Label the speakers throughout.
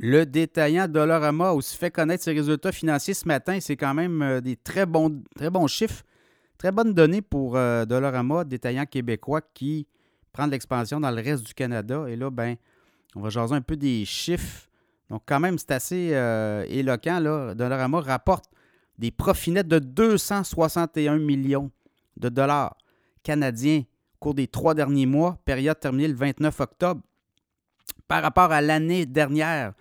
Speaker 1: Le détaillant Dollarama a aussi fait connaître ses résultats financiers ce matin. C'est quand même euh, des très bons, chiffres, très bonnes données pour euh, Dollarama, détaillant québécois qui prend de l'expansion dans le reste du Canada. Et là, ben, on va jaser un peu des chiffres. Donc, quand même, c'est assez euh, éloquent. Là. Dollarama rapporte des profits nets de 261 millions de dollars canadiens au cours des trois derniers mois, période terminée le 29 octobre. Par rapport à l'année dernière,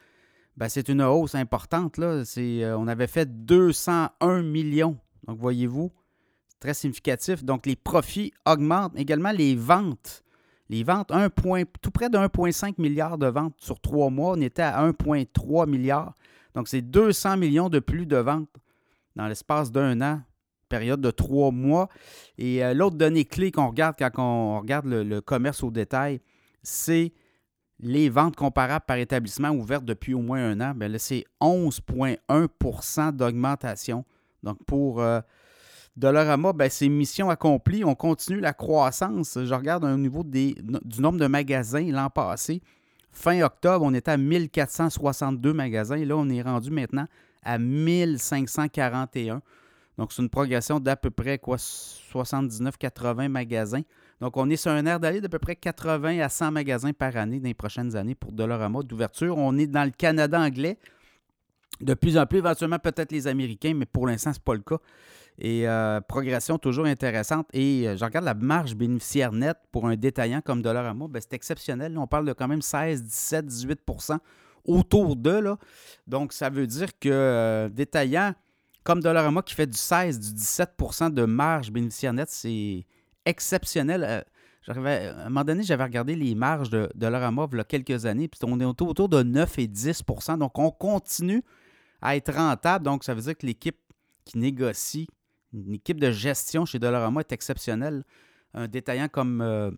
Speaker 1: ben, c'est une hausse importante. Là. Euh, on avait fait 201 millions. Donc, voyez-vous, c'est très significatif. Donc, les profits augmentent. Également, les ventes. Les ventes, tout près de 1,5 milliard de ventes sur trois mois. On était à 1,3 milliard. Donc, c'est 200 millions de plus de ventes dans l'espace d'un an, période de trois mois. Et euh, l'autre donnée clé qu'on regarde quand on regarde le commerce au détail, c'est les ventes comparables par établissement ouvertes depuis au moins un an, bien là, c'est 11,1% d'augmentation. Donc, pour euh, Dollarama, bien, c'est mission accomplie. On continue la croissance. Je regarde au niveau du nombre de magasins l'an passé. Fin octobre, on était à 1462 magasins. Là, on est rendu maintenant à 1541. Donc, c'est une progression d'à peu près quoi, 79-80 magasins. Donc, on est sur un air d'aller d'à peu près 80 à 100 magasins par année dans les prochaines années pour Dollarama d'ouverture. On est dans le Canada anglais. De plus en plus, éventuellement, peut-être les Américains, mais pour l'instant, ce n'est pas le cas. Et euh, progression toujours intéressante. Et euh, je regarde la marge bénéficiaire nette pour un détaillant comme Dollarama, ben, c'est exceptionnel. on parle de quand même 16, 17, 18% autour d'eux. Donc, ça veut dire que euh, détaillant comme Dollarama qui fait du 16, du 17% de marge bénéficiaire nette, c'est exceptionnel. Euh, à un moment donné, j'avais regardé les marges de, de il y a quelques années, puis on est autour, de 9 et 10% Donc, on continue à être rentable. Donc, ça veut dire que l'équipe qui négocie, une équipe de gestion chez Dollarama est exceptionnelle. Un détaillant comme euh,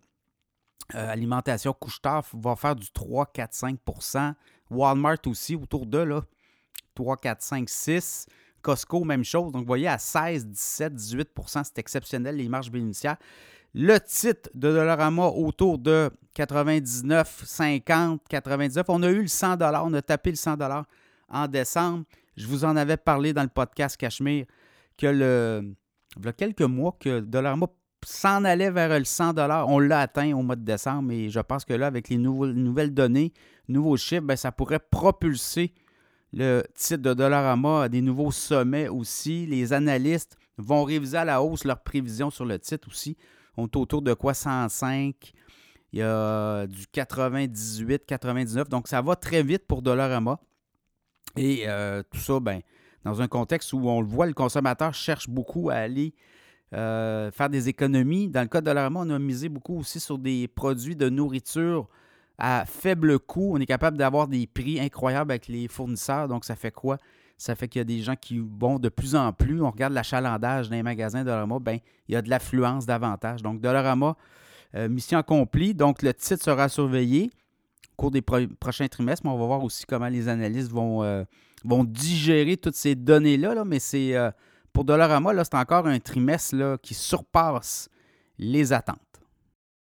Speaker 1: euh, Alimentation couche va faire du 3, 4, 5% Walmart aussi, autour de là, 3, 4, 5, 6 Costco, même chose. Donc, vous voyez, à 16, 17, 18% c'est exceptionnel, les marges bénéficiaires. Le titre de Dollarama autour de 99, 50, 99. On a eu le 100 on a tapé le 100 en décembre. Je vous en avais parlé dans le podcast Cachemire que le, il y a quelques mois que Dollarama s'en allait vers le 100 On l'a atteint au mois de décembre et je pense que là, avec les nouvelles données, nouveaux chiffres, ben, ça pourrait propulser le titre de Dollarama a des nouveaux sommets aussi. Les analystes vont réviser à la hausse leurs prévisions sur le titre aussi. On est autour de quoi? 105. Il y a du 98, 99. Donc, ça va très vite pour Dollarama. Et euh, tout ça, ben, dans un contexte où on le voit, le consommateur cherche beaucoup à aller euh, faire des économies. Dans le cas de Dollarama, on a misé beaucoup aussi sur des produits de nourriture à faible coût. On est capable d'avoir des prix incroyables avec les fournisseurs. Donc, ça fait quoi? Ça fait qu'il y a des gens qui vont de plus en plus. On regarde l'achalandage dans les magasins Dollarama, ben, il y a de l'affluence davantage. Donc, Dollarama, euh, mission accomplie. Donc, le titre sera surveillé au cours des prochains trimestres, mais on va voir aussi comment les analystes vont, euh, digérer toutes ces données-là. Là. Mais c'est euh, pour Dollarama, là, c'est encore un trimestre là, qui surpasse les attentes.